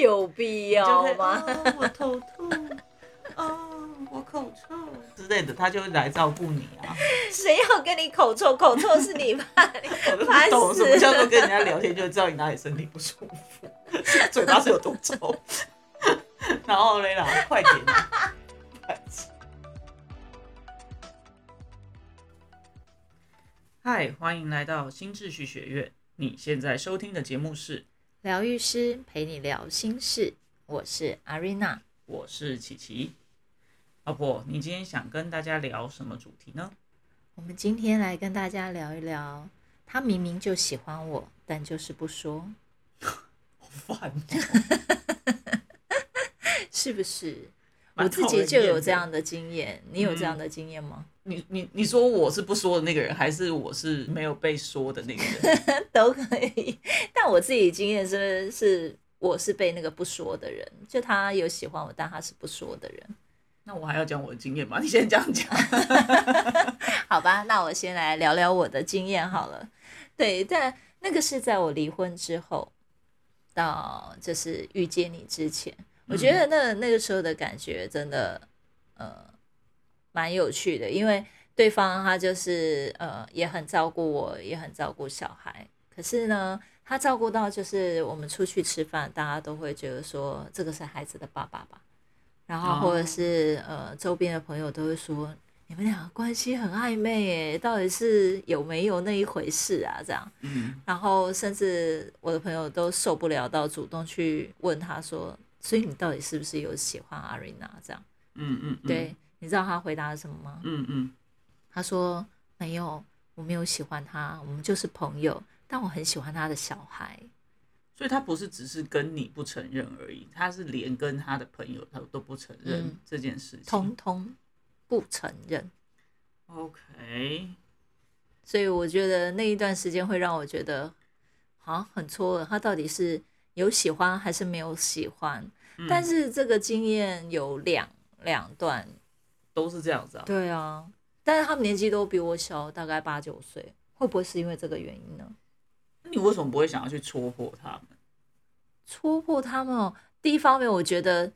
有必要吗？哦、我头痛，哦，我口臭之类的，他就会来照顾你啊。谁要跟你口臭？口臭是你吧？我都烦不懂死什么叫做了跟人家聊天就知道你哪里身体不舒服，嘴巴是有多臭。然后嘞啦，快点快点嗨，欢迎来到新秩序学院。你现在收听的节目是，疗愈师陪你聊心事，我是阿瑞娜。我是琪琪。老婆，你今天想跟大家聊什么主题呢？我们今天来跟大家聊一聊，他明明就喜欢我，但就是不说，好烦哦、是不是？我自己就有这样的经验，你有这样的经验吗？你你你说我是不说的那个人，还是我是没有被说的那个人？都可以。但我自己经验是是，我是被那个不说的人，就他有喜欢我，但他是不说的人。那我还要讲我的经验吗？你先这样讲。好吧，那我先来聊聊我的经验好了。对，但那个是在我离婚之后，到就是遇见你之前，我觉得那那个时候的感觉真的呃蛮有趣的，因为对方他就是呃也很照顾我，也很照顾小孩。可是呢，他照顾到就是我们出去吃饭，大家都会觉得说这个是孩子的爸爸吧。然后或者是、呃周边的朋友都会说你们两个关系很暧昧耶，到底是有没有那一回事啊？这样，嗯，然后甚至我的朋友都受不了，到主动去问他说，所以你到底是不是有喜欢阿瑞娜？这样，嗯嗯，嗯对，，你知道他回答了什么吗？嗯嗯，他说没有，我没有喜欢他，我们就是朋友，但我很喜欢他的小孩。所以他不是只是跟你不承认而已，他是连跟他的朋友他都不承认嗯这件事情。通通不承认。OK，所以我觉得那一段时间会让我觉得，好像很错愕，他到底是有喜欢还是没有喜欢？嗯但是这个经验有两两段，都是这样子啊。对啊，但是他们年纪都比我小，大概八九岁，会不会是因为这个原因呢？那你为什么不会想要去戳破他们？戳破他们哦，第一方面我觉得。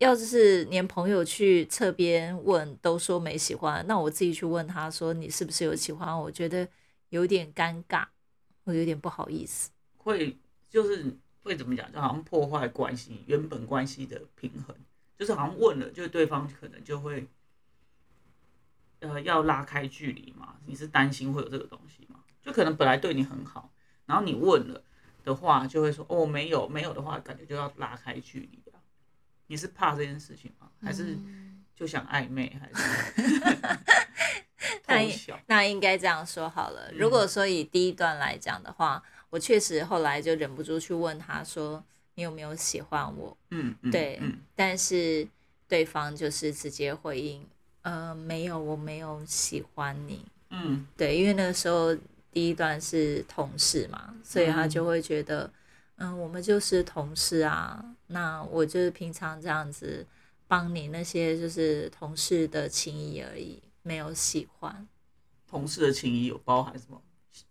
要是连朋友去侧边问都说没喜欢，那我自己去问他说你是不是有喜欢？我觉得有点尴尬，我有点不好意思。会就是会怎么讲？就好像破坏关系原本关系的平衡，就是好像问了，就是对方可能就会呃要拉开距离嘛。你是担心会有这个东西吗？就可能本来对你很好，然后你问了的话，就会说哦没有，没有的话，感觉就要拉开距离啊。你是怕这件事情吗？还是就想暧昧？还是 那应？那应该这样说好了。如果说以第一段来讲的话，我确实后来就忍不住去问他说：“你有没有喜欢我嗯，嗯对嗯，？”但是对方就是直接回应：“呃，没有，我没有喜欢你。嗯”对，因为那个时候第一段是同事嘛，所以他就会觉得，嗯，我们就是同事啊。那我就是平常这样子帮你那些就是同事的情谊而已，没有喜欢。同事的情谊有包含什么？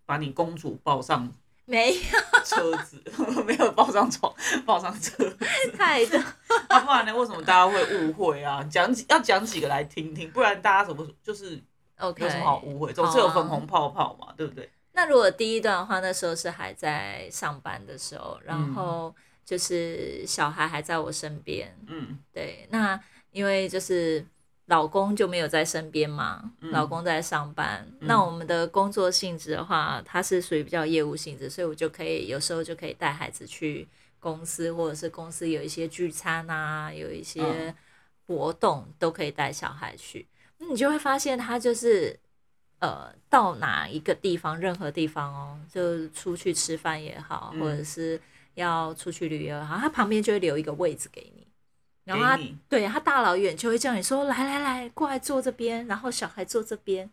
把你公主抱上没有车子，没有抱上床，抱上车子。太多，啊，不然呢？为什么大家会误会啊？讲几要讲几个来听听，不然大家怎么就是 OK，有什么好误会？总是有粉红泡泡嘛，对不对？那如果第一段的话，那时候是还在上班的时候，然后就是小孩还在我身边，嗯对，那因为就是老公就没有在身边嘛，嗯老公在上班。那我们的工作性质的话，它是属于比较业务性质，所以我就可以有时候就可以带孩子去公司，或者是公司有一些聚餐啊，有一些嗯活动都可以带小孩去。那你就会发现他就是。呃，到哪一个地方，任何地方哦，就出去吃饭也好，嗯或者是要出去旅游也好，他旁边就会留一个位置给你，然后他对他大老远就会叫你说来来来，过来坐这边，然后小孩坐这边，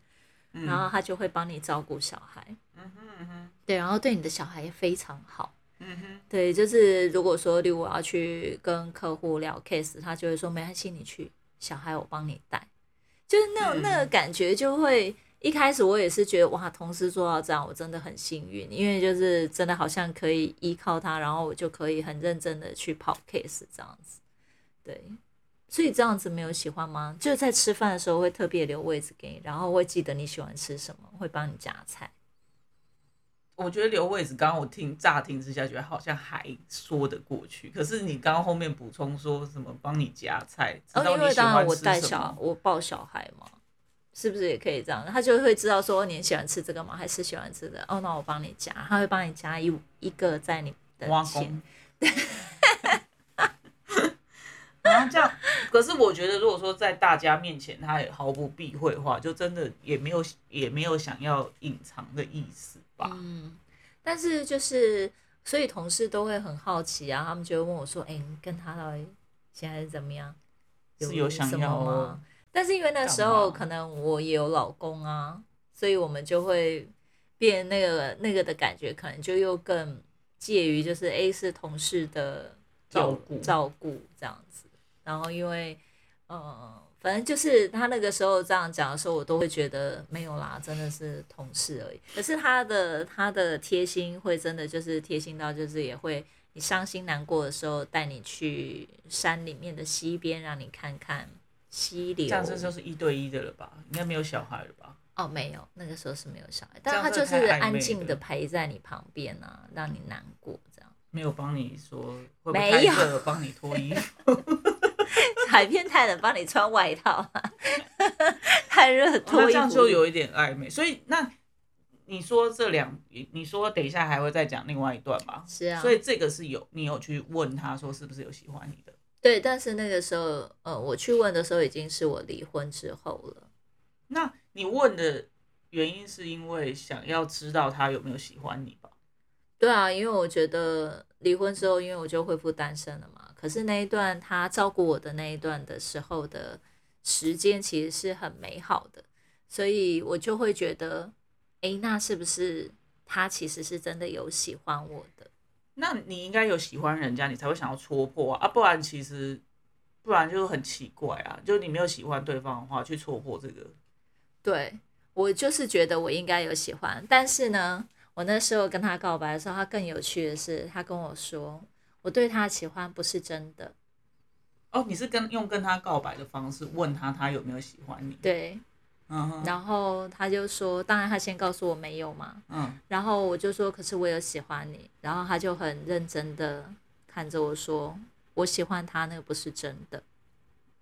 嗯。然后他就会帮你照顾小孩，嗯哼嗯哼。对，然后对你的小孩也非常好。嗯哼，对，就是如果说例如我要去跟客户聊 case，他就会说没关系，你去，小孩我帮你带，就是那种、那个感觉就会一开始我也是觉得哇，同事做到这样，我真的很幸运，因为就是真的好像可以依靠他，然后我就可以很认真的去跑 case 这样子。对，所以这样子没有喜欢吗？就是在吃饭的时候会特别留位置给你，然后会记得你喜欢吃什么，会帮你夹菜。我觉得留位置，刚刚我听乍听之下，觉得好像还说得过去。可是你刚刚后面补充说什么帮你夹菜，哦，因为当然我带小小我抱小孩嘛，是不是也可以这样？他就会知道说你喜欢吃这个吗？还是喜欢吃的？哦，那我帮你夹，他会帮你夹一一个在你的前。然后这样，可是我觉得如果说在大家面前他也毫不避讳的话，就真的也没有也没有想要隐藏的意思吧。嗯，但是就是，所以同事都会很好奇啊，他们就会问我说：“哎，跟他到底现在是怎么样？是有想要吗？”但是因为那时候可能我也有老公啊，所以我们就会变那个那个的感觉，可能就又更介于就是 A 是同事的照顾照顾这样子，然后因为呃。反正就是他那个时候这样讲的时候，我都会觉得没有啦，真的是同事而已。可是他的他的贴心会真的就是贴心到就是也会你伤心难过的时候带你去山里面的溪边，让你看看溪流。这样这就是一对一的了吧？应该没有小孩了吧？哦，没有，那个时候是没有小孩，但他就是安静的陪在你旁边啊，让你难过这样。没有帮你说，没有帮你脱衣服。海边太冷，帮你穿外套。太热脱衣服。这样就有一点暧昧。所以那你说这两，你说等一下还会再讲另外一段吧？是啊。所以这个是有你有去问他说是不是有喜欢你的？对，但是那个时候，呃，我去问的时候已经是我离婚之后了。那你问的原因是因为想要知道他有没有喜欢你吧？对啊，因为我觉得离婚之后，因为我就恢复单身了嘛。可是那一段他照顾我的那一段的时候的时间，其实是很美好的，所以我就会觉得，哎，那是不是他其实是真的有喜欢我的？那你应该有喜欢人家，你才会想要戳破啊，不然其实不然就很奇怪啊，就你没有喜欢对方的话，去戳破这个。对我就是觉得我应该有喜欢，但是呢，我那时候跟他告白的时候，他更有趣的是，他跟我说。我对他喜欢不是真的，哦，你是跟用跟他告白的方式问他，他有没有喜欢你？对，嗯，然后他就说，当然他先告诉我没有嘛，嗯，然后我就说，可是我有喜欢你，然后他就很认真的看着我说，我喜欢他那个不是真的，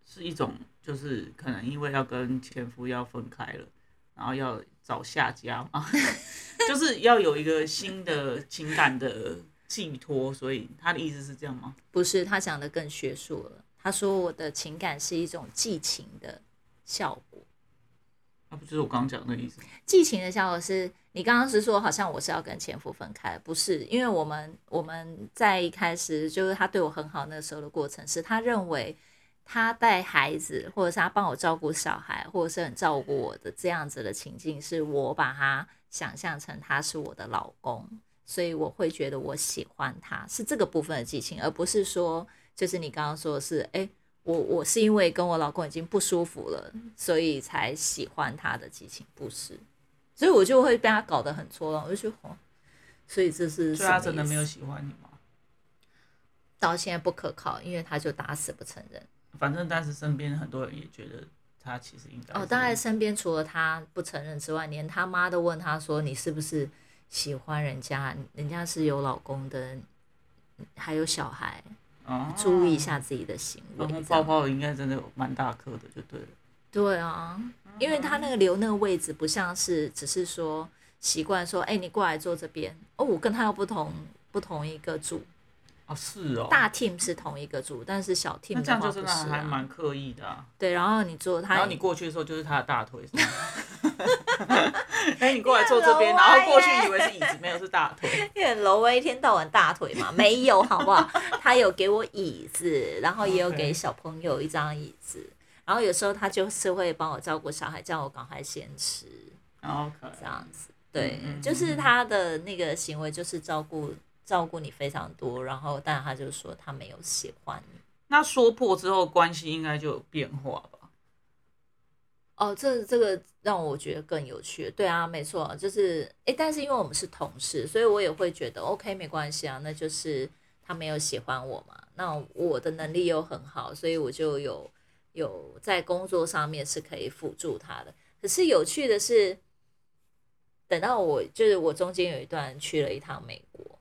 是一种就是可能因为要跟前夫要分开了，然后要找下家嘛，就是要有一个新的情感的。寄托，所以他的意思是这样吗？不是，他讲的更学术了。他说我的情感是一种寄情的效果。那不就是我刚刚讲的意思？寄情的效果是你刚刚是说，好像我是要跟前夫分开，不是？因为我们我们在一开始就是他对我很好那时候的过程，是他认为他带孩子，或者是他帮我照顾小孩，或者是很照顾我的这样子的情境，是我把他想象成他是我的老公。所以我会觉得我喜欢他是这个部分的激情，而不是说就是你刚刚说的是，哎，我我是因为跟我老公已经不舒服了，所以才喜欢他的激情，不是。所以我就会被他搞得很错乱，我就觉得，所以这是。所以他真的没有喜欢你吗？到现在不可靠，因为他就打死不承认。反正当时身边很多人也觉得他其实应该。哦，当然身边除了他不承认之外，连他妈都问他说：“你是不是？”喜欢人家，人家是有老公的，还有小孩，注意一下自己的行为。那泡泡应该真的有蛮大颗的，就对了。对啊，因为他那个留那个位置，不像是只是说习惯说，哎，你过来坐这边。哦，我跟他又不同，不同一个组。哦，是哦。大 team 是同一个组，但是小 team 这样就真的还蛮刻意的。对，然后你坐他，然后你过去的时候就是他的大腿。哎，你过来坐这边，然后过去以为是椅子，没有是大腿。因为楼威一天到晚大腿嘛，没有好不好？他有给我椅子，然后也有给小朋友一张椅子，然后有时候他就是会帮我照顾小孩，叫我赶快先吃。OK，这样子，对，就是他的那个行为就是照顾。照顾你非常多，然后，但他就说他没有喜欢你。那说破之后，关系应该就有变化吧？哦，这这个让我觉得更有趣。对啊，没错，就是哎，但是因为我们是同事，所以我也会觉得 OK，没关系啊，那就是他没有喜欢我嘛。那我的能力又很好，所以我就有有在工作上面是可以辅助他的。可是有趣的是，等到我就是我中间有一段去了一趟美国，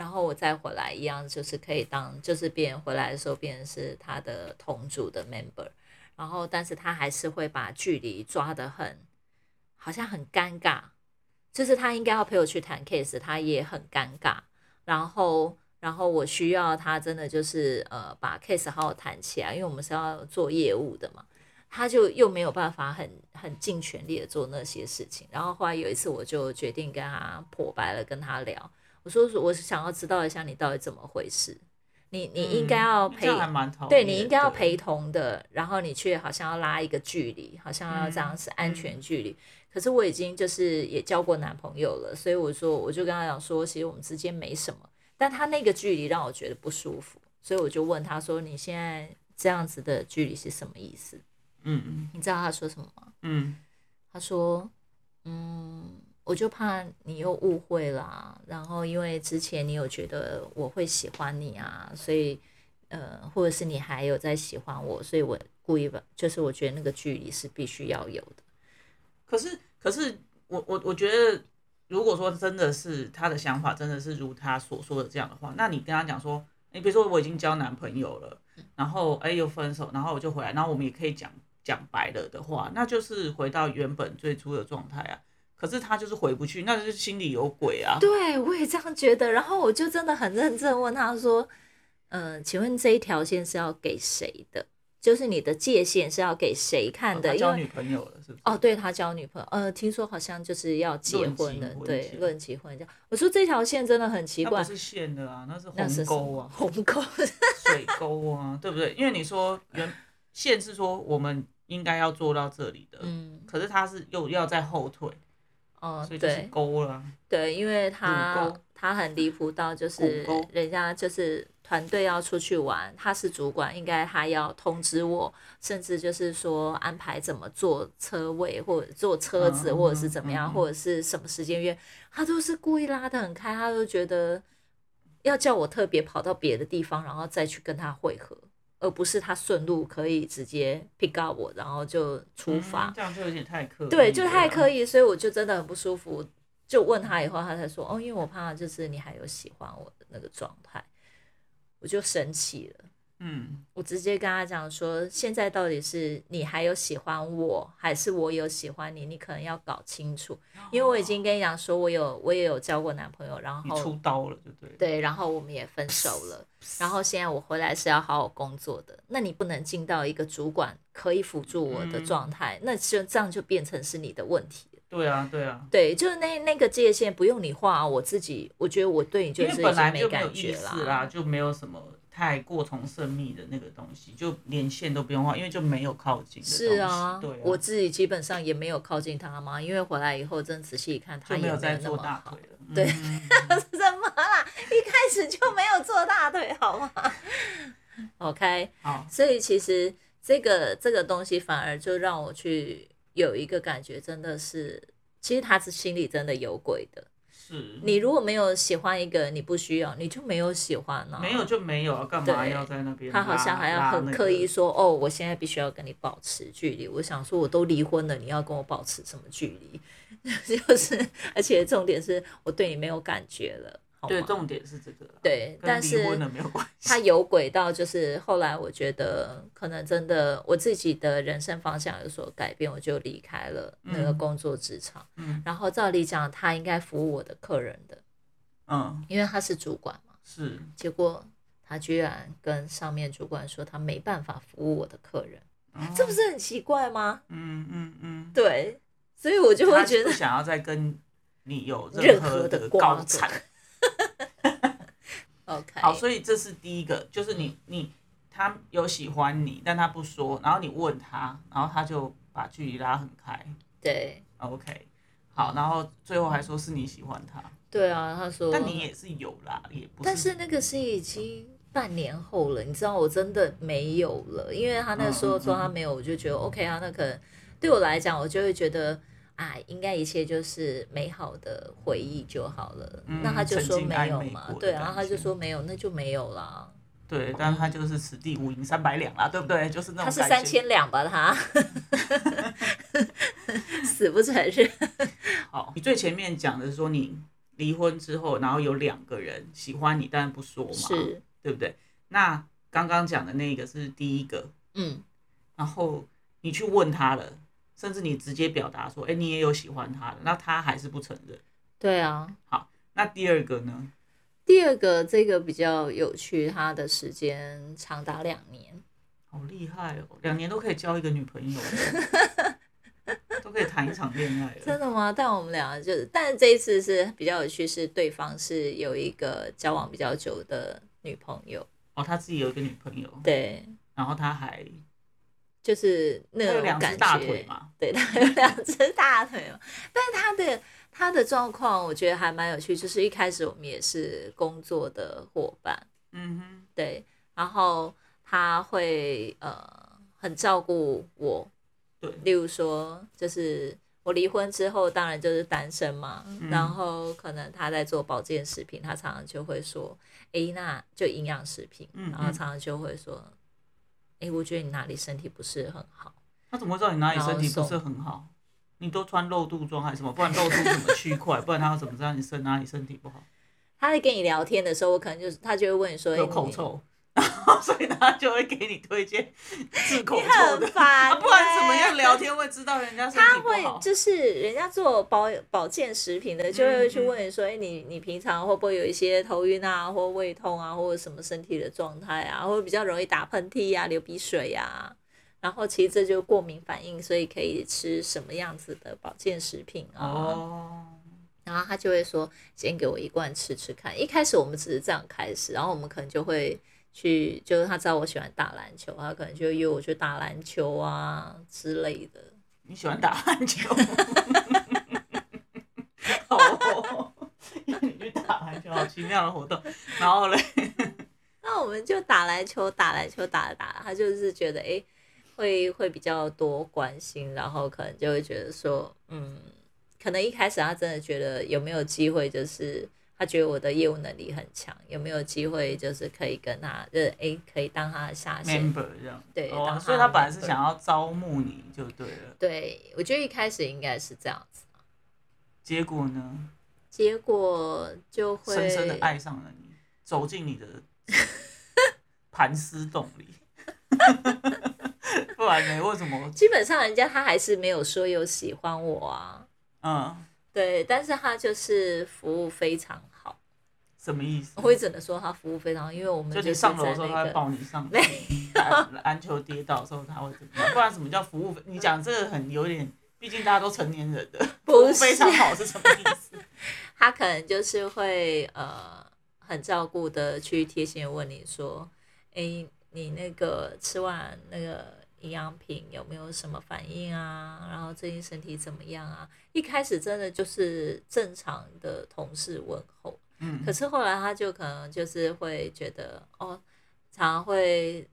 然后我再回来，一样就是可以当就是别人回来的时候，变成是他的同组的 member。然后，但是他还是会把距离抓得很，好像很尴尬。就是他应该要陪我去谈 case，他也很尴尬。然后，然后我需要他真的就是呃把 case 好好谈起来，因为我们是要做业务的嘛。他就又没有办法很很尽全力的做那些事情。然后后来有一次，我就决定跟他破白了，跟他聊。我说，我是想要知道一下你到底怎么回事。你你应该要陪，对你应该要陪同的，然后你却好像要拉一个距离，好像要这样是安全距离。可是我已经就是也交过男朋友了，所以我说我就跟他讲说，其实我们之间没什么，但他那个距离让我觉得不舒服，所以我就问他说：“你现在这样子的距离是什么意思？”嗯嗯，你知道他说什么吗？嗯，他说：“嗯。”我就怕你又误会啦，然后因为之前你有觉得我会喜欢你啊，所以呃，或者是你还有在喜欢我，所以我故意把，就是我觉得那个距离是必须要有的。可是，可是我我我觉得，如果说真的是他的想法真的是如他所说的这样的话，那你跟他讲说，你比如说我已经交男朋友了，然后哎又分手，然后我就回来，然后我们也可以讲讲白了的话，那就是回到原本最初的状态啊。可是他就是回不去，那就是心里有鬼啊！对，我也这样觉得。然后我就真的很认真问他说：“嗯，请问这一条线是要给谁的？就是你的界限是要给谁看的？”交女朋友了是不是？哦，对他交女朋友，呃，听说好像就是要结婚了，对，论结婚这样。我说这条线真的很奇怪，不是线的啊，那是鸿沟啊，鸿沟、水沟啊，对不对？因为你说原线是说我们应该要做到这里的，嗯，可是他是又要在后退。哦，对，勾了。对，因为他他很离谱到就是人家就是团队要出去玩，他是主管，应该他要通知我，甚至就是说安排怎么坐车位或者坐车子或者是怎么样，或者是什么时间约，他都是故意拉得很开，他都觉得要叫我特别跑到别的地方，然后再去跟他会合。而不是他顺路可以直接 pick up 我，然后就出发，这样就有点太刻意。对，就太刻意，所以我就真的很不舒服。就问他以后，他才说：“哦，因为我怕就是你还有喜欢我的那个状态。”我就生气了。嗯，我直接跟他讲说，现在到底是你还有喜欢我，还是我有喜欢你？你可能要搞清楚，因为我已经跟你讲说，我有我也有交过男朋友，然后出刀了，对对？对，然后我们也分手了，然后现在我回来是要好好工作的，那你不能进到一个主管可以辅助我的状态，那就这样就变成是你的问题。对啊，对啊，对，就是那那个界限不用你画，我自己我觉得我对你就是没有意思啦，就没有什么。太过从甚密的那个东西，就连线都不用画，因为就没有靠近。是啊，对，我自己基本上也没有靠近他嘛，因为回来以后真仔细一看，他也没有在做大腿了。对，什么啦？一开始就没有做大腿，好吗？OK，好。所以其实这个这个东西反而就让我去有一个感觉，真的是，其实他是心里真的有鬼的。你如果没有喜欢一个，你不需要，你就没有喜欢了。没有就没有，干嘛要在那边？他好像还要很刻意说，哦，我现在必须要跟你保持距离。我想说，我都离婚了，你要跟我保持什么距离？就是，而且重点是我对你没有感觉了。对，重点是这个。对，但是他有轨道，就是后来我觉得可能真的我自己的人生方向有所改变，我就离开了那个工作职场。嗯。然后照理讲，他应该服务我的客人的。嗯。因为他是主管嘛。是。结果他居然跟上面主管说他没办法服务我的客人，这不是很奇怪吗？嗯嗯嗯。对，所以我就会觉得想要再跟你有任何的高产。OK，好，所以这是第一个，就是你你他有喜欢你，但他不说，然后你问他，然后他就把距离拉很开。对，OK，好，然后最后还说是你喜欢他。对啊，他说。但你也是有啦，也不。但是那个是已经半年后了，你知道我真的没有了，因为他那时候说他没有，我就觉得 OK 啊，那可能对我来讲，我就会觉得。啊，应该一切就是美好的回忆就好了。嗯那他就说没有嘛对，然后他就觉说没有，那就没有啦。对，但是他就是此地无银三百两啦，对不对？就是那种他是三。千两吧，他 死不承认。好，你最前面讲的是说你离婚之后，然后有两个人喜欢你，但是不说嘛，是，对不对？那刚刚讲的那个是第一个，嗯，然后你去问他了，甚至你直接表达说，哎，你也有喜欢他的，那他还是不承认。对啊。好那第二个呢？第二个这个比较有趣，他的时间长达两年。好厉害哦，两年都可以交一个女朋友，都可以谈一场恋爱了。真的吗？但我们俩就是，但是这一次是比较有趣，是对方是有一个交往比较久的女朋友，哦，他自己有一个女朋友，对，然后他还就是那种感觉腿嘛，对，他有两只大腿嘛。但是他的他的状况，我觉得还蛮有趣。就是一开始我们也是工作的伙伴，嗯哼，对，然后他会呃很照顾我，对，例如说，就是我离婚之后，当然就是单身嘛，嗯然后可能他在做保健食品，他常常就会说，诶，那就营养食品，然后常常就会说，诶，我觉得你哪里身体不是很好。他怎么会知道你哪里身体不是很好？你都穿露肚装还是什么？不然露肚怎么区块？不然他要怎么知道你身哪里身体不好？他在跟你聊天的时候，我可能就是他就会问你说，有口臭，所以他就会给你推荐治口你臭的。很烦、啊不然怎么欸样聊天会知道人家身他会？就是人家做保保健食品的，就会去问你说，哎、你你平常会不会有一些头晕啊，或胃痛啊，或者什么身体的状态啊，或者比较容易打喷嚏呀、流鼻水呀、然后其实这就是过敏反应，所以可以吃什么样子的保健食品啊？哦，然后他就会说，先给我一罐吃吃看。一开始我们只是这样开始，然后我们可能就会去，就是他知道我喜欢打篮球，他可能就约我去打篮球啊之类的。你喜欢打篮球？好哦，你去打篮球，好奇妙的活动。然后嘞，那我们就打篮球，打篮球，打着打，他就是觉得哎、诶会会比较多关心，然后可能就会觉得说，嗯，可能一开始他真的觉得有没有机会，就是他觉得我的业务能力很强，有没有机会就是可以跟他，就是哎、诶可以当他的下线。member 这样，哦，对当所以他本来是想要招募你就对了，对，我觉得一开始应该是这样子，结果呢，结果就会深深的爱上了你，走进你的 盘丝洞里，不然呢？为什么？基本上人家他还是没有说有喜欢我啊，嗯，对，但是他就是服务非常好。什么意思？我也只能说他服务非常好，因为我们就你是上楼的时候，他会抱你上篮球跌倒的时候，他会怎么样？不然什么叫服务？你讲这个很有点，毕竟大家都成年人的，服务非常好是什么意思？他可能就是会呃很照顾的去贴心的问你说，哎，你那个吃完那个营养品有没有什么反应啊？然后最近身体怎么样啊？一开始真的就是正常的同事问候，嗯可是后来他就可能就是会觉得哦，常常会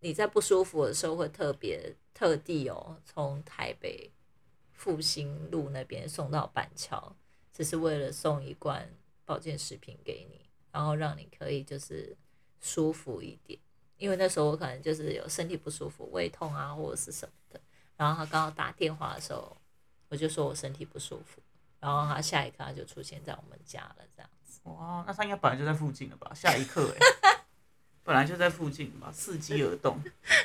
你在不舒服的时候会特别特地哦从台北复兴路那边送到板桥，只是为了送一罐保健食品给你，然后让你可以就是舒服一点。因为那时候我可能就是有身体不舒服，胃痛啊或者是什么的，然后他刚好打电话的时候，我就说我身体不舒服，然后他下一刻他就出现在我们家了，这样子。哇，那他应该本来就在附近了吧？下一刻哎、本来就在附近吧，伺机而动。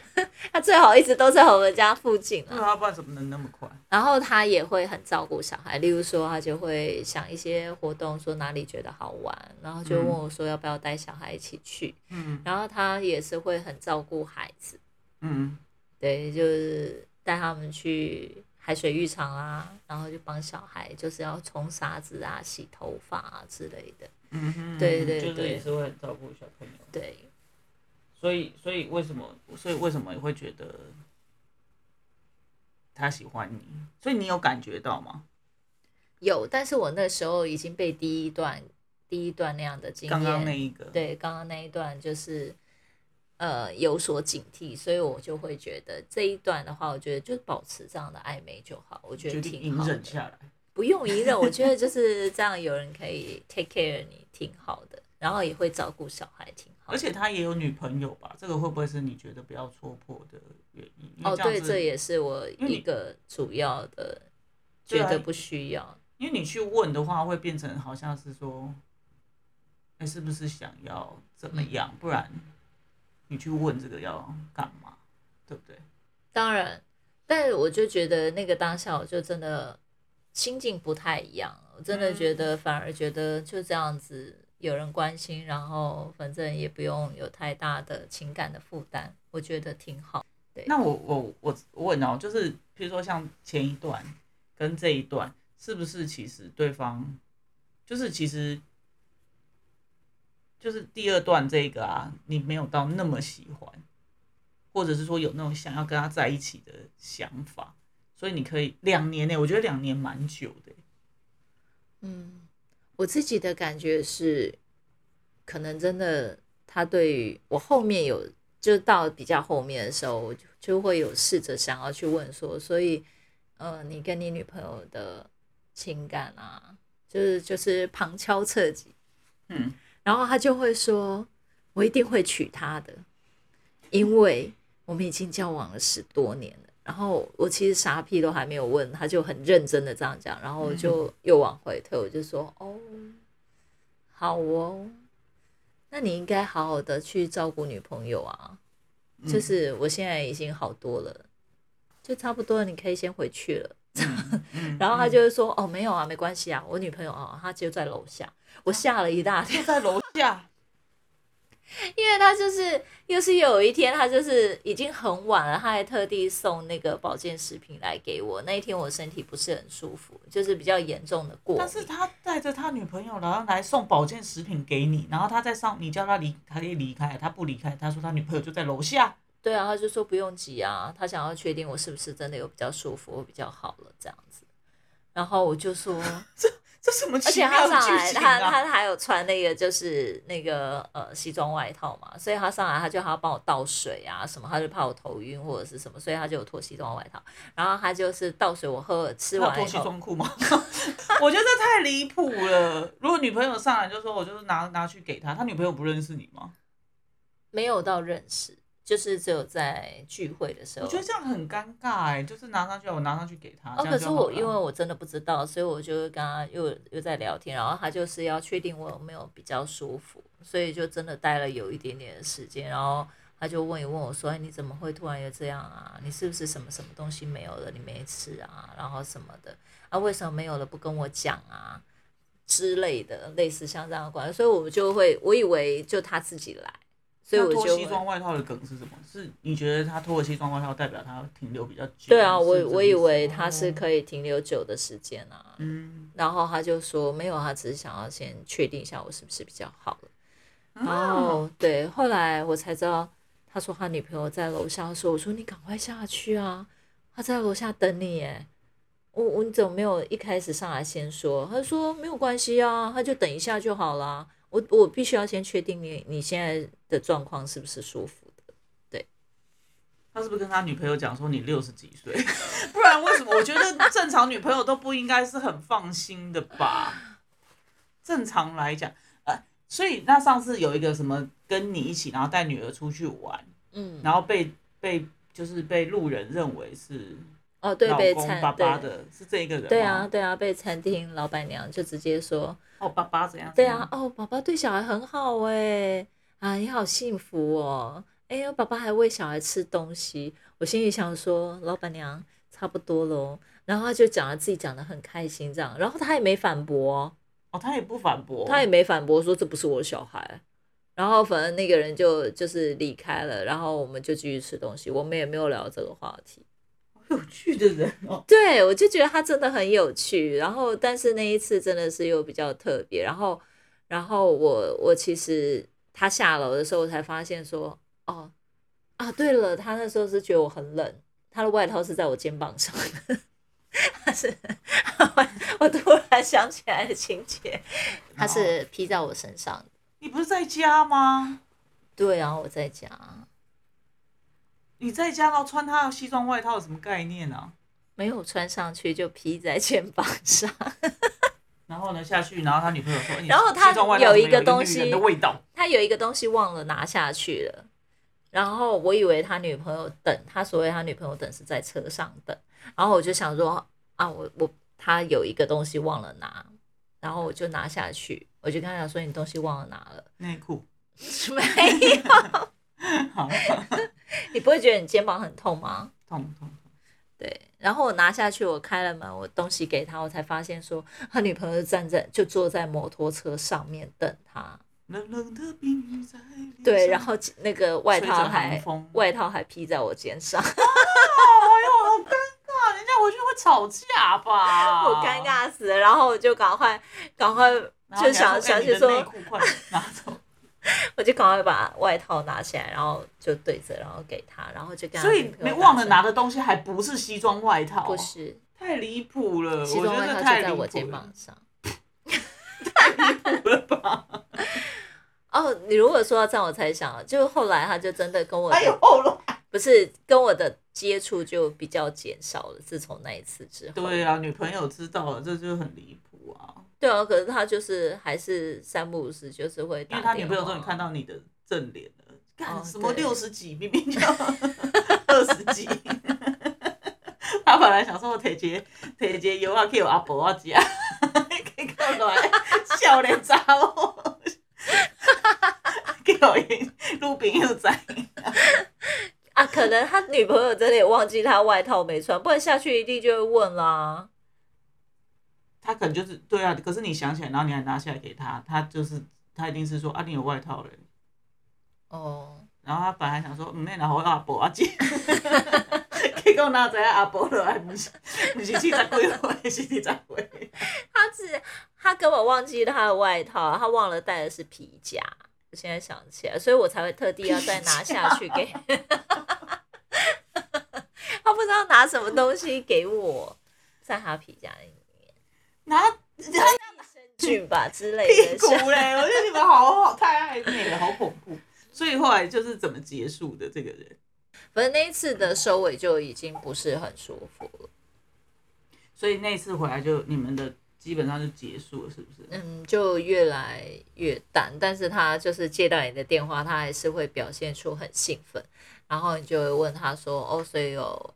他最好一直都在我们家附近啊，对啊，不然怎么能那么快？然后他也会很照顾小孩，例如说他就会想一些活动，说哪里觉得好玩，然后就问我说要不要带小孩一起去，嗯。然后他也是会很照顾孩子，嗯，对，就是带他们去海水浴场啊，然后就帮小孩就是要冲沙子啊、洗头发啊之类的，嗯哼，对对对。就是也是会很照顾小朋友。对，所以，所以为什么？所以为什么你会觉得他喜欢你？所以你有感觉到吗？有，但是我那时候已经被第一段第一段那样的经验，刚刚那一个，对，刚刚那一段就是呃有所警惕，所以我就会觉得这一段的话，我觉得就保持这样的暧昧就好，我觉得挺好的忍。下来。不用隐忍，我觉得就是这样，有人可以 take care 你，挺好的，然后也会照顾小孩，挺。而且他也有女朋友吧？这个会不会是你觉得不要戳破的原因？因哦，对，这也是我一个主要的觉得不需要。因为你去问的话，会变成好像是说，哎、是不是想要怎么样？不然你去问这个要干嘛？对不对？当然，但我就觉得那个当下，我就真的心境不太一样。我真的觉得，反而觉得就这样子有人关心，然后反正也不用有太大的情感的负担，我觉得挺好。对那我我我我问哦，就是譬如说像前一段跟这一段，是不是其实对方就是其实就是第二段这个啊，你没有到那么喜欢，或者是说有那种想要跟他在一起的想法，所以你可以两年内、我觉得两年蛮久的欸、嗯，我自己的感觉是，可能真的他对于我后面有，就到比较后面的时候，我就就会有试着想要去问说，所以呃，你跟你女朋友的情感啊，就是就是旁敲侧击，嗯，然后他就会说，我一定会娶她的，因为我们已经交往了十多年了。然后我其实啥屁都还没有问，他就很认真的这样讲，然后我就又往回退，我就说哦，好哦，那你应该好好的去照顾女朋友啊，就是我现在已经好多了，就差不多了，你可以先回去了。嗯 然后他就会说哦，没有啊，没关系啊，我女朋友啊，她就在楼下，我吓了一大跳。在楼下，因为他就是又是有一天，他就是已经很晚了，他还特地送那个保健食品来给我。那一天我身体不是很舒服，就是比较严重的过敏。但是他带着他女朋友，然后来送保健食品给你，然后他在上，你叫他离，他可以离开，他不离开，他说他女朋友就在楼下。对啊，他就说不用急啊，他想要确定我是不是真的有比较舒服，我比较好了这样子。然后我就说，这什么而且他上来？他他还有穿那个就是那个呃西装外套嘛，所以他上来他就还要帮我倒水啊什么，他就怕我头晕或者是什么，所以他就有脱西装外套，然后他就是倒水我喝了，吃他有脱西装裤吗？我觉得这太离谱了。如果女朋友上来就说我就是拿拿去给他，他女朋友不认识你吗？没有到认识，就是只有在聚会的时候。我觉得这样很尴尬哎，就是拿上去，我拿上去给他。哦，可是我因为我真的不知道，所以我就跟他又又在聊天，然后他就是要确定我有没有比较舒服，所以就真的待了有一点点的时间，然后他就问一问我说：“哎，你怎么会突然又这样啊？你是不是什么什么东西没有了？你没吃啊？然后什么的啊？为什么没有了不跟我讲啊？”之类的，类似像这样的关系，所以我就会，我以为就他自己来，所以我就会西装外套的梗是什么？是你觉得他脱了西装外套代表他停留比较久？对啊，我我以为他是哦可以停留久的时间啊，嗯，然后他就说没有，他只是想要先确定一下我是不是比较好了。然啊后对，后来我才知道，他说他女朋友在楼下说，我说你赶快下去啊，他在楼下等你耶。我我你怎么没有一开始上来先说？他说没有关系啊，他就等一下就好啦。我我必须要先确定你你现在的状况是不是舒服的。对他是不是跟他女朋友讲说你六十几岁？不然为什么？我觉得正常女朋友都不应该是很放心的吧？正常来讲，呃，所以那上次有一个什么跟你一起，然后带女儿出去玩，嗯，然后被被就是被路人认为是哦对，被餐公爸爸对的，是这一个人对啊，对啊，被餐厅老板娘就直接说，哦，爸爸怎样？对啊，，哦，爸爸对小孩很好哎，啊，你好幸福哦，哎呦，爸爸还喂小孩吃东西，我心里想说，老板娘差不多喽，然后他就讲了自己讲的很开心这样，然后他也没反驳哦，哦，他也不反驳，他也没反驳说这不是我的小孩，然后反正那个人就就是离开了，然后我们就继续吃东西，我们也没有聊这个话题。有趣的人哦。对，我就觉得他真的很有趣。然后，但是那一次真的是又比较特别。然后，然后我我其实他下楼的时候，我才发现说，哦啊，对了，他那时候是觉得我很冷，他的外套是在我肩膀上 的。他是，我突然想起来的情节，他是披在我身上的。你不是在家吗？对啊，我在家。你在家然后穿他的西装外套有什么概念啊？没有穿上去就披在肩膀上，然后呢下去，然后他女朋友说，哎然后他有一个东西的味道，他有一个东西忘了拿下去了，然后我以为他女朋友等，他所谓他女朋友等是在车上等，然后我就想说啊，我我他有一个东西忘了拿，然后我就拿下去，我就跟他讲说你东西忘了拿了，内裤。没有，好，你不会觉得你肩膀很痛吗？痛痛。对，然后我拿下去，我开了门，我东西给他，我才发现说他女朋友站在就坐在摩托车上面等他，冷冷的冰雨在脸对，然后那个外套还外套还披在我肩上，哎呦，好尴尬，人家回去会吵架吧？我尴。尬死了，然后我就赶快赶快就想想起说。我就赶快把外套拿起来，然后就对着，然后给他，然后就跟他所以女朋友没忘了拿的东西还不是西装外套，不，是太离谱了。西装外套就在我肩膀上。太离谱了吧？哦，你如果说到这样，我才想，就后来他就真的跟我的、还有后来。不是跟我的接触就比较减少了，自从那一次之后。对啊，女朋友知道了，这就很离谱啊。对啊，可是他就是还是三不五时就是会因打为他女朋友终于看到你的正脸了，干哦什么六十几，明明就 二十几。他本来想说摕一个摕一个药啊去互阿婆啊食，结果来少年查某，叫因女朋友知。啊，可能他女朋友真的也忘记他外套没穿，不然下去一定就会问啦。他可能就是对啊，可是你想起来，然后你还拿下来给他，他就是他一定是说啊，你有外套嘞。哦，然后他本来想说，毋免啦，互阿婆阿姐，结果哪知影阿婆落来，毋是毋是七十几岁，是二十岁。他只他根本忘记他的外套，他忘了带的是皮夹。我现在想起来，所以我才会特地要再拿下去给。他不知道拿什么东西给我，在他皮夹里面，然后菌吧之类屁的。股嘞，我觉得你们好好太暧昧了，好恐怖。所以后来就是怎么结束的这个人，反正那一次的收尾就已经不是很舒服了。所以那一次回来就你们的基本上就结束了，是不是？嗯，就越来越淡，但是他就是接到你的电话，他还是会表现出很兴奋，然后你就会问他说：“哦，所以有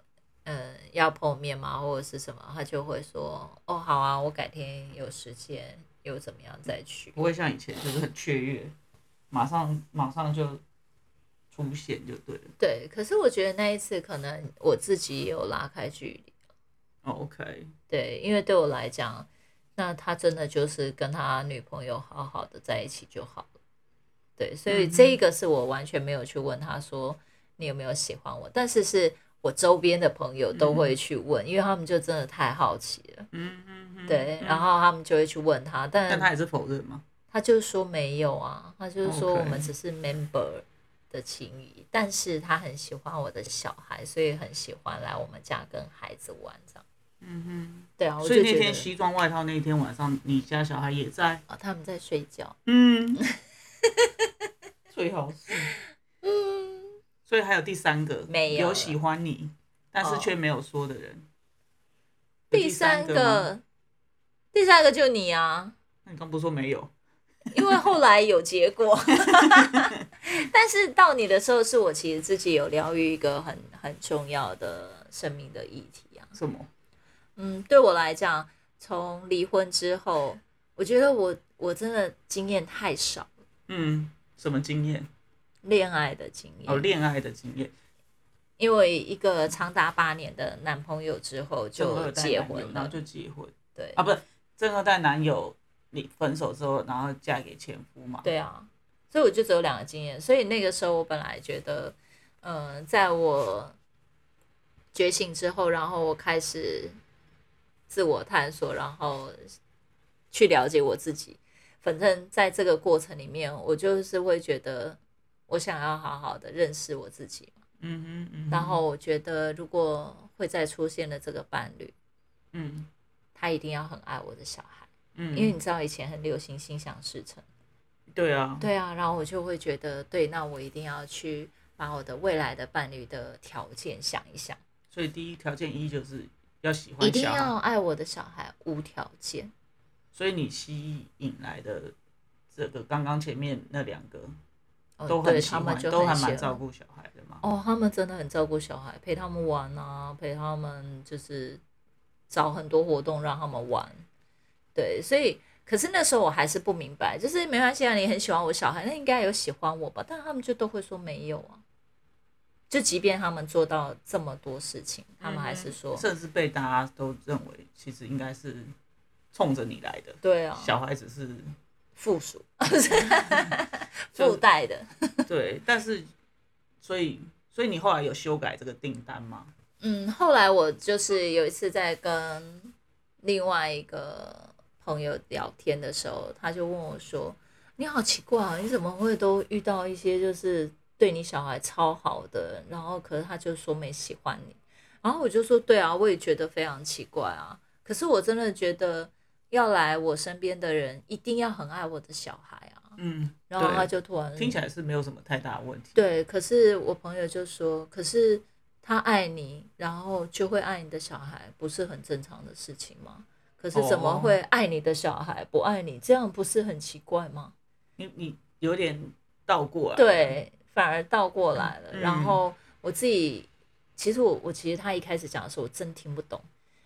嗯要碰面吗？或者是什么？”他就会说：“哦，好啊，我改天有时间，又怎么样再去。不会像以前就是很雀跃，马上马上就出现就对了。”对，可是我觉得那一次可能我自己也有拉开距离，哦 OK，对，因为对我来讲，那他真的就是跟他女朋友好好的在一起就好了。对，所以这一个是我完全没有去问他说你有没有喜欢我，但是是我周边的朋友都会去问，因为他们就真的太好奇了。嗯嗯嗯，对，嗯然后他们就会去问他，但但他也是否认吗？他就说没有啊，他就是说我们只是 member 的情谊，但是他很喜欢我的小孩，所以很喜欢来我们家跟孩子玩这样。嗯哼对啊，我所以那天就觉得西装外套那一天晚上，你家小孩也在。哦，他们在睡觉。嗯，最好是。嗯，所以还有第三个，没有有喜欢你，但是哦却没有说的人。有第三个吗，个，第三个就你啊，那你刚不是说没有？因为后来有结果，但是到你的时候，是我其实自己有疗愈一个很很重要的生命的议题啊。什么？嗯，对我来讲，从离婚之后，我觉得我我真的经验太少了，嗯，什么经验？恋爱的经验。哦，恋爱的经验。因为一个长达八年的男朋友之后就结婚了，就结婚对啊，不是正二代男友，你分手之后，然后嫁给前夫嘛？对啊，所以我就只有两个经验，所以那个时候我本来觉得，嗯、在我觉醒之后，然后我开始自我探索，然后去了解我自己。反正在这个过程里面，我就是会觉得，我想要好好的认识我自己嘛。嗯哼嗯哼。然后我觉得，如果会再出现的这个伴侣，嗯他一定要很爱我的小孩，嗯，因为你知道以前很流行心想事成。对啊，对啊，然后我就会觉得，对，那我一定要去把我的未来的伴侣的条件想一想，所以第一条件一就是要喜欢一定，要爱我的小孩，无条件。所以你吸引来的这个刚刚前面那两个哦都对很喜欢，都还。蛮照顾小孩的嘛。哦，他们真的很照顾小孩，陪他们玩啊，陪他们就是找很多活动让他们玩。对，所以可是那时候我还是不明白，就是没关系啊，你很喜欢我小孩，那应该有喜欢我吧？但他们就都会说没有啊。就即便他们做到这么多事情，他们还是说，甚至被大家都认为其实应该是冲着你来的，对啊，小孩只是附属 附带的。对，但是所以所以你后来有修改这个订单吗？嗯，后来我就是有一次在跟另外一个朋友聊天的时候，他就问我说：“你好奇怪啊，你怎么会都遇到一些就是对你小孩超好的人，然后可是他就说没喜欢你？”然后我就说：“对啊，我也觉得非常奇怪啊。可是我真的觉得要来我身边的人一定要很爱我的小孩啊。”嗯，然后他就突然听起来是没有什么太大的问题。对，可是我朋友就说，可是他爱你，然后就会爱你的小孩，不是很正常的事情吗？可是怎么哦会爱你的小孩不爱你？这样不是很奇怪吗？你你有点倒过来，，对，反而倒过来了。嗯然后我自己，其实我我其实他一开始讲的时候，我真听不懂，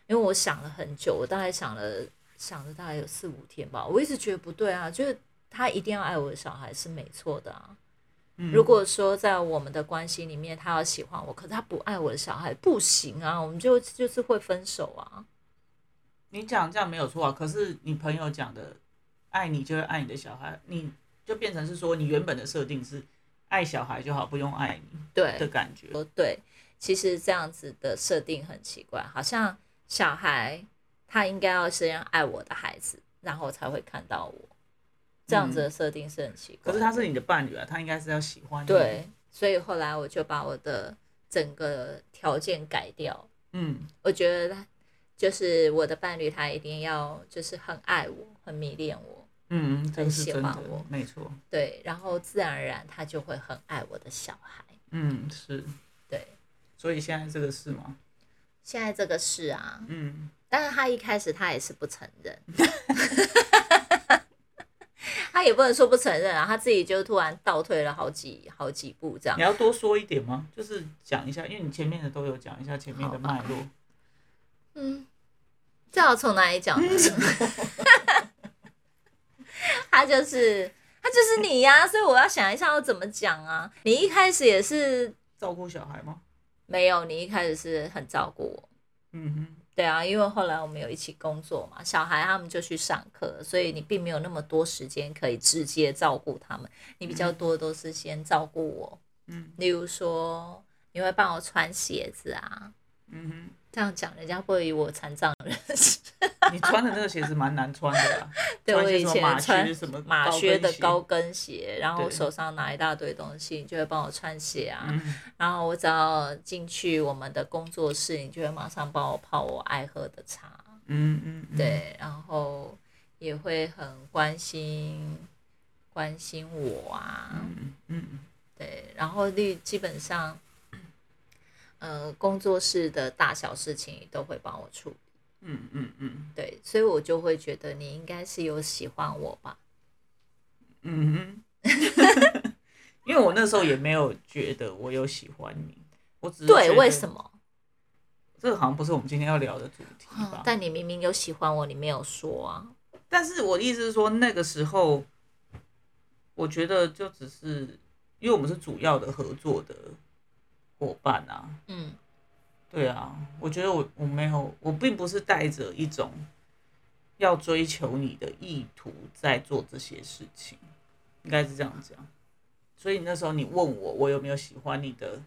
因为我想了很久，我大概想了想着大概有四五天吧，我一直觉得不对啊，就是他一定要爱我的小孩是没错的啊。嗯如果说在我们的关系里面，他要喜欢我，可是他不爱我的小孩，不行啊，我们就就是会分手啊。你讲这样没有错啊，可是你朋友讲的爱你就会爱你的小孩，你就变成是说你原本的设定是爱小孩就好，不用爱你对的，感觉。说对，其实这样子的设定很奇怪，好像小孩他应该要先爱我的孩子，然后才会看到我，这样子的设定是很奇怪。可是他是你的伴侣啊，他应该是要喜欢你。对，，所以后来我就把我的整个条件改掉，嗯我觉得他就是我的伴侣，他一定要就是很爱我，很迷恋我，嗯，很喜欢我，没错。对，然后自然而然他就会很爱我的小孩，嗯，是，对。所以现在这个是吗？现在这个事啊，嗯，但是他一开始他也是不承认，他也不能说不承认啊，他自己就突然倒退了好几好几步这样你。要多说一点吗？就是讲一下，因为你前面的都有讲一下前面的脉络。嗯，这要从哪里讲呢？他就是他就是你呀、所以我要想一下要怎么讲啊。你一开始也是照顾小孩吗？没有，你一开始是很照顾我。嗯哼，对啊，因为后来我们有一起工作嘛，小孩他们就去上课，所以你并没有那么多时间可以直接照顾他们，你比较多都是先照顾我。嗯例如说，你会帮我穿鞋子啊，嗯哼这样讲人家不会以我残障人士。哼，你穿的那个鞋子蛮难穿的啦。对我以前穿什么马靴的高跟鞋，然后对手上拿一大堆东西，你就会帮我穿鞋啊。嗯然后我只要进去我们的工作室，你就会马上帮我泡我爱喝的茶。嗯嗯，嗯，对，然后也会很关心关心我啊，嗯嗯对，然后例基本上，呃，工作室的大小事情都会帮我处理，嗯嗯嗯对，所以我就会觉得你应该是有喜欢我吧，嗯哼，因为我那时候也没有觉得我有喜欢你，我只是对，为什？么？这个好像不是我们今天要聊的主题嗯吧？但你明明有喜欢我，你没有说啊，但是我的意思是说，那个时候，我觉得就只是因为我们是主要的合作的伙伴啊，嗯，对啊，我觉得我我没有，我并不是带着一种要追求你的意图在做这些事情，应该是这样讲。所以那时候你问我我有没有喜欢你的，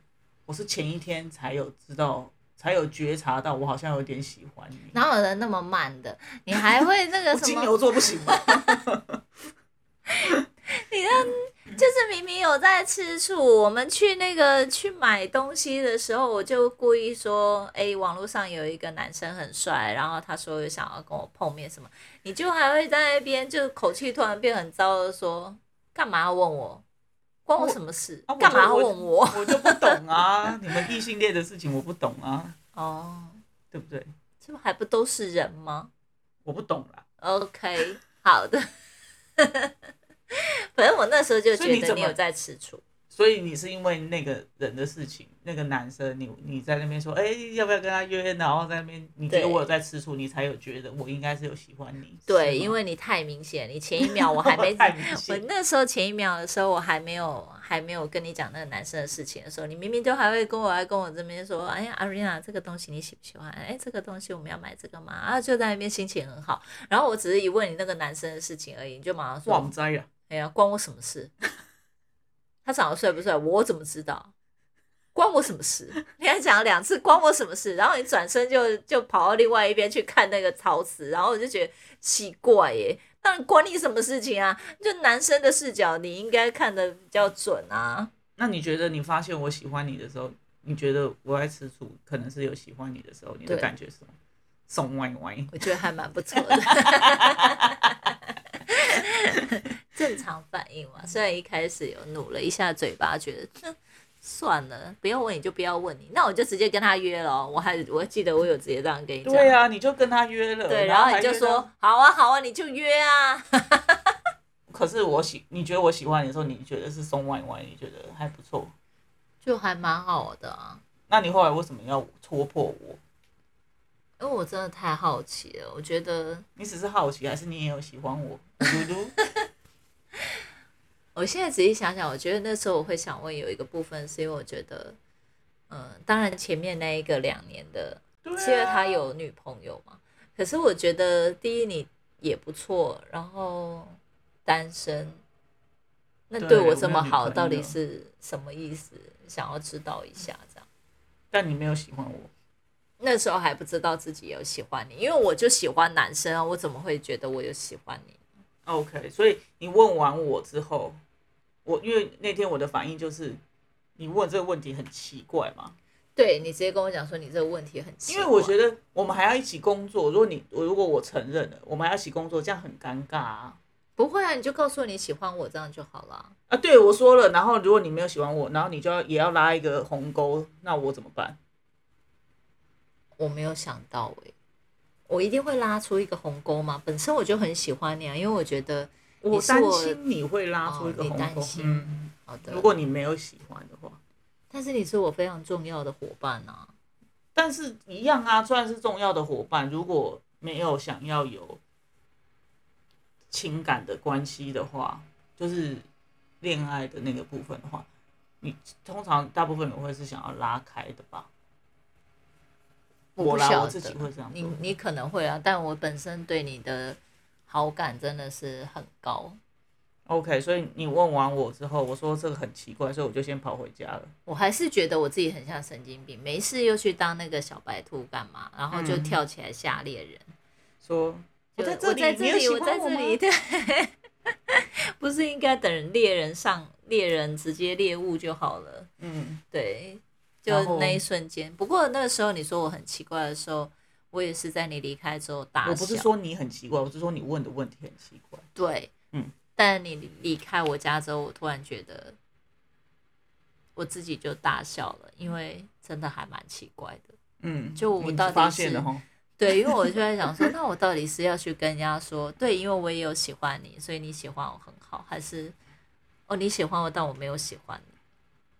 我是前一天才有知道，才有觉察到我好像有点喜欢你。哪有人那么慢的？你还会那个 什么？金牛座不行吗？你那就是明明有在吃醋。我们去那个去买东西的时候，我就故意说，哎、网络上有一个男生很帅，然后他说有想要跟我碰面什么，你就还会在那边就口气突然变很糟的说，干嘛要问我？关我什么事干嘛要问我？我就不懂啊，你们异性恋的事情我不懂啊，哦，对不对？这不还不都是人吗我不懂啦。？OK，好的。反正我那时候就觉得你有在吃醋，所以你是因为那个人的事情，那个男生，你你在那边说，哎、要不要跟他约？然后在那边，你觉得我有在吃醋，你才有觉得我应该是有喜欢你。对，因为你太明显，你前一秒我 还没我那时候前一秒的时候，我还没有还没有跟你讲那个男生的事情的时候，你明明都还会跟我来跟我这边说，哎呀，阿瑞娜，这个东西你喜不喜欢？哎，这个东西我们要买这个吗？啊，就在那边心情很好。然后我只是一问你那个男生的事情而已，你就马上说。哎呀，关我什么事？他长得帅不帅，我怎么知道？关我什么事？你还讲了两次关我什么事？然后你转身就就跑到另外一边去看那个陶瓷，然后我就觉得奇怪耶，当然关你什么事情啊？就男生的视角，你应该看的比较准啊。那你觉得你发现我喜欢你的时候，你觉得我在吃醋，可能是有喜欢你的时候，你的感觉是什么？送歪歪。我觉得还蛮不错的 正常反应嘛。虽然一开始有努了一下嘴巴，觉得哼算了，不要问你就不要问你，那我就直接跟他约了哦。我还我记得我有直接这样跟你讲，对啊，你就跟他约了，对，然然后你就说，好啊好啊，你就约啊。可是我喜，你觉得我喜欢你的时候，你觉得是松歪歪，你觉得还不错。就还蛮好的啊，那你后来为什么要戳破我？因为我真的太好奇了，我觉得你只是好奇，还是你也有喜欢我？嘟嘟，我现在仔细想想，我觉得那时候我会想问有一个部分，是因为我觉得，嗯，当然前面那一个两年的，是因为他有女朋友嘛。可是我觉得第一你也不错，然后单身，那对对我这么好，到底是什么意思？想要知道一下这样。但你没有喜欢我。那时候还不知道自己有喜欢你，因为我就喜欢男生啊，我怎么会觉得我有喜欢你？OK，所以你问完我之后，我因为那天我的反应就是，你问这个问题很奇怪嘛，对你直接跟我讲说你这个问题很奇怪因，为我觉得我们还要一起工作，如果你我如果我承认了，我们还要一起工作，这样很尴尬啊。不会啊，你就告诉我你喜欢我，这样就好了。啊，对我说了，然后如果你没有喜欢我，然后你就要也要拉一个鸿沟，那我怎么办？我没有想到诶、我一定会拉出一个鸿沟嘛？本身我就很喜欢你啊，因为我觉得我担心你会拉出一个哦你鸿沟。担心嗯，好的，如果你没有喜欢的话，但是你是我非常重要的伙伴啊。但是一样啊，虽然是重要的伙伴，如果没有想要有情感的关系的话，就是恋爱的那个部分的话，你通常大部分人会是想要拉开的吧？我啦，我自己会这样。你你可能会啊，但我本身对你的好感真的是很高。OK，所以你问完我之后，我说这个很奇怪，所以我就先跑回家了。我还是觉得我自己很像神经病，没事又去当那个小白兔干嘛？然后就嗯跳起来吓猎人。说我在这里，我在这里，对，不是应该等猎人上猎人直接猎物就好了？嗯，对，就那一瞬间。不过那个时候你说我很奇怪的时候，我也是在你离开之后大笑。我不是说你很奇怪，我是说你问的问题很奇怪。对，嗯，但你离开我家之后，我突然觉得我自己就大笑了，因为真的还蛮奇怪的。嗯，就我到底是发现了哈，对，因为我就在想说，那我到底是要去跟人家说，对，因为我也有喜欢你，所以你喜欢我很好，还是哦你喜欢我，但我没有喜欢你，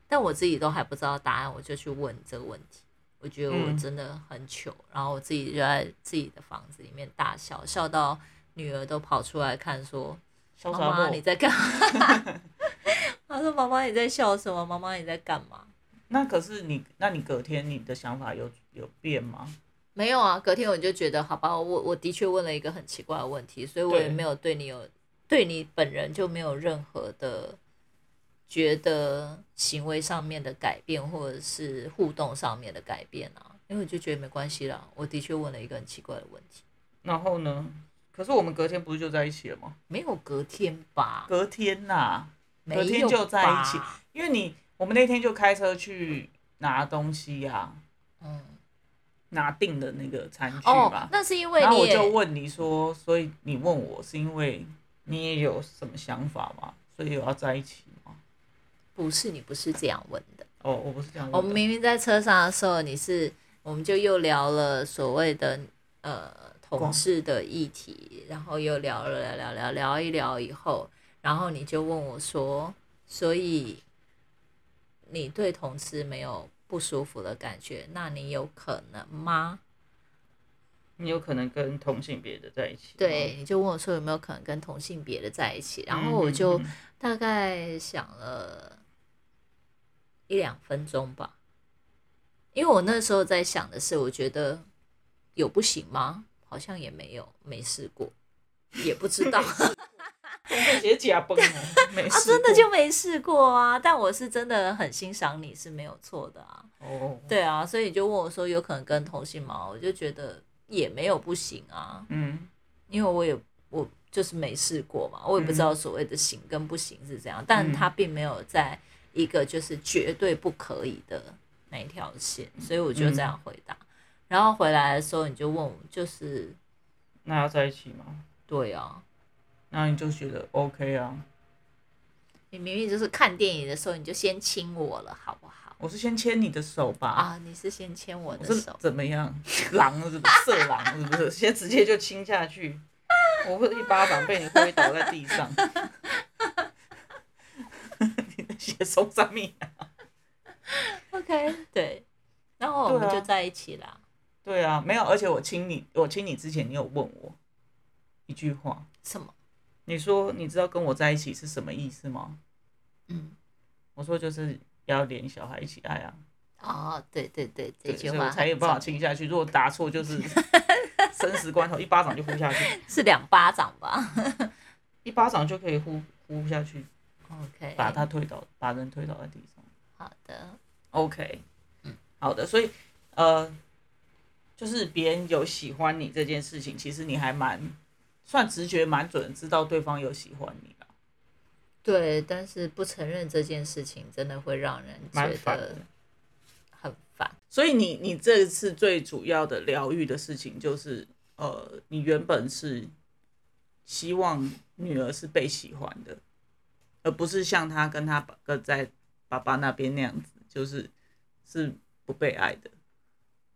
但我自己都还不知道答案，我就去问这个问题。我觉得我嗯真的很糗，然后我自己就在自己的房子里面大笑，笑到女儿都跑出来看说：“妈妈你在干嘛？” 她说：“妈妈你在笑什么？妈妈你在干嘛？”那可是你，那你隔天你的想法有有变吗？没有啊，隔天我就觉得，好吧，我我的确问了一个很奇怪的问题，所以我也没有对你有对你本人就没有任何的觉得行为上面的改变，或者是互动上面的改变啊，因为我就觉得没关系啦。我的确问了一个很奇怪的问题，然后呢？可是我们隔天不是就在一起了吗？没有隔天吧？隔天呐、没隔天有就在一起吧因为你我们那天就开车去拿东西呀、嗯，拿订的那个餐具哦嘛，。那是因为然后我也就问你说，所以你问我是因为你也有什么想法吗？所以有要在一起吗？不是，你不是这样问的。哦，我不是这样问的。我们明明在车上的时候，你是，我们就又聊了所谓的呃同事的议题，然后又聊了聊聊聊聊一聊以后，然后你就问我说，所以你对同事没有不舒服的感觉，那你有可能吗？你有可能跟同性别的在一起？对，你就问我说有没有可能跟同性别的在一起，然后我就大概想了一两分钟吧，因为我那时候在想的是，我觉得有不行吗？好像也没有，没试过，也不知道。同性别假崩啊，没啊，试真的就没试过啊。但我是真的很欣赏你是没有错的啊，哦，对啊，所以你就问我说有可能跟同性吗？我就觉得也没有不行啊，嗯。因为我也我就是没试过嘛，我也不知道所谓的行跟不行是怎样，但他并没有在一个就是绝对不可以的那一条线，所以我就这样回答。然后回来的时候你就问我，就是那要在一起吗？对啊，那你就觉得 OK 啊？你明明就是看电影的时候你就先亲我了，好不好？我是先牵你的手吧。啊，你是先牵我的手，怎么样？狼是不是？色狼是不是？先直接就亲下去，我会一巴掌被你挥倒在地上。OK，对，然后我们就在一起啦。对啊，没有，而且我亲你，我亲你之前，你有问我一句话，什么？你说你知道跟我在一起是什么意思吗？嗯，我说就是要连小孩一起爱啊，哦，对对对，这句话我才有办法亲下去。如果答错，就是 生死关头，一巴掌就呼下去，是两巴掌吧。一巴掌就可以呼呼下去，？OK，把他推倒，把人推倒在地上。好的，OK，嗯，好的，所以呃，就是别人有喜欢你这件事情，其实你还蛮算直觉蛮准，知道对方有喜欢你啦，对，但是不承认这件事情，真的会让人觉得。很烦。所以你你这次最主要的疗愈的事情，就是呃，你原本是希望女儿是被喜欢的，而不是像他跟他爸在爸爸那边那样子，就是是不被爱的。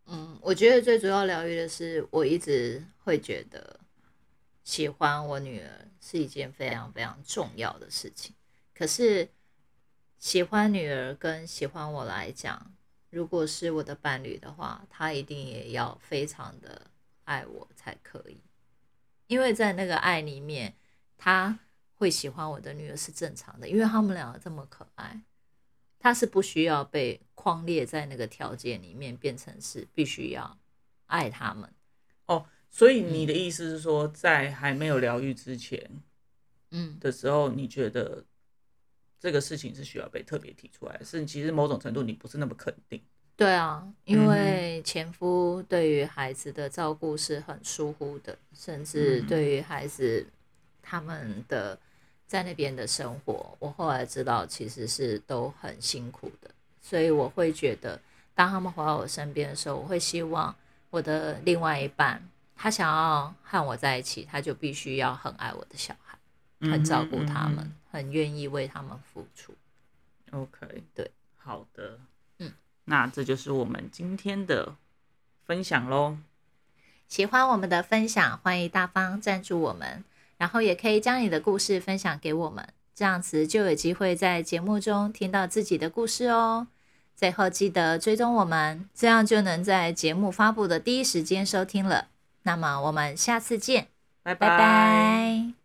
嗯，我觉得最主要疗愈的是，我一直会觉得喜欢我女儿是一件非常非常重要的事情。可是喜欢女儿跟喜欢我来讲，如果是我的伴侣的话，他一定也要非常的爱我才可以，因为在那个爱里面，他会喜欢我的女儿是正常的，因为他们两个这么可爱。他是不需要被框列在那个条件里面，变成是必须要爱他们。哦所以你的意思是说，在还没有疗愈之前嗯，的时候，你觉得这个事情是需要被特别提出来，是其实某种程度你不是那么肯定。对啊，嗯因为前夫对于孩子的照顾是很疏忽的，甚至嗯对于孩子他们的在那边的生活，我后来知道其实是都很辛苦的，所以我会觉得，当他们回到我身边的时候，我会希望我的另外一半，他想要和我在一起，他就必须要很爱我的小孩，很照顾他们，嗯很愿意为他们付出。OK，对，好的，嗯，那这就是我们今天的分享喽。喜欢我们的分享，欢迎大方赞助我们，然后也可以将你的故事分享给我们，这样子就有机会在节目中听到自己的故事哦。最后记得追踪我们，这样就能在节目发布的第一时间收听了。那么我们下次见，拜拜拜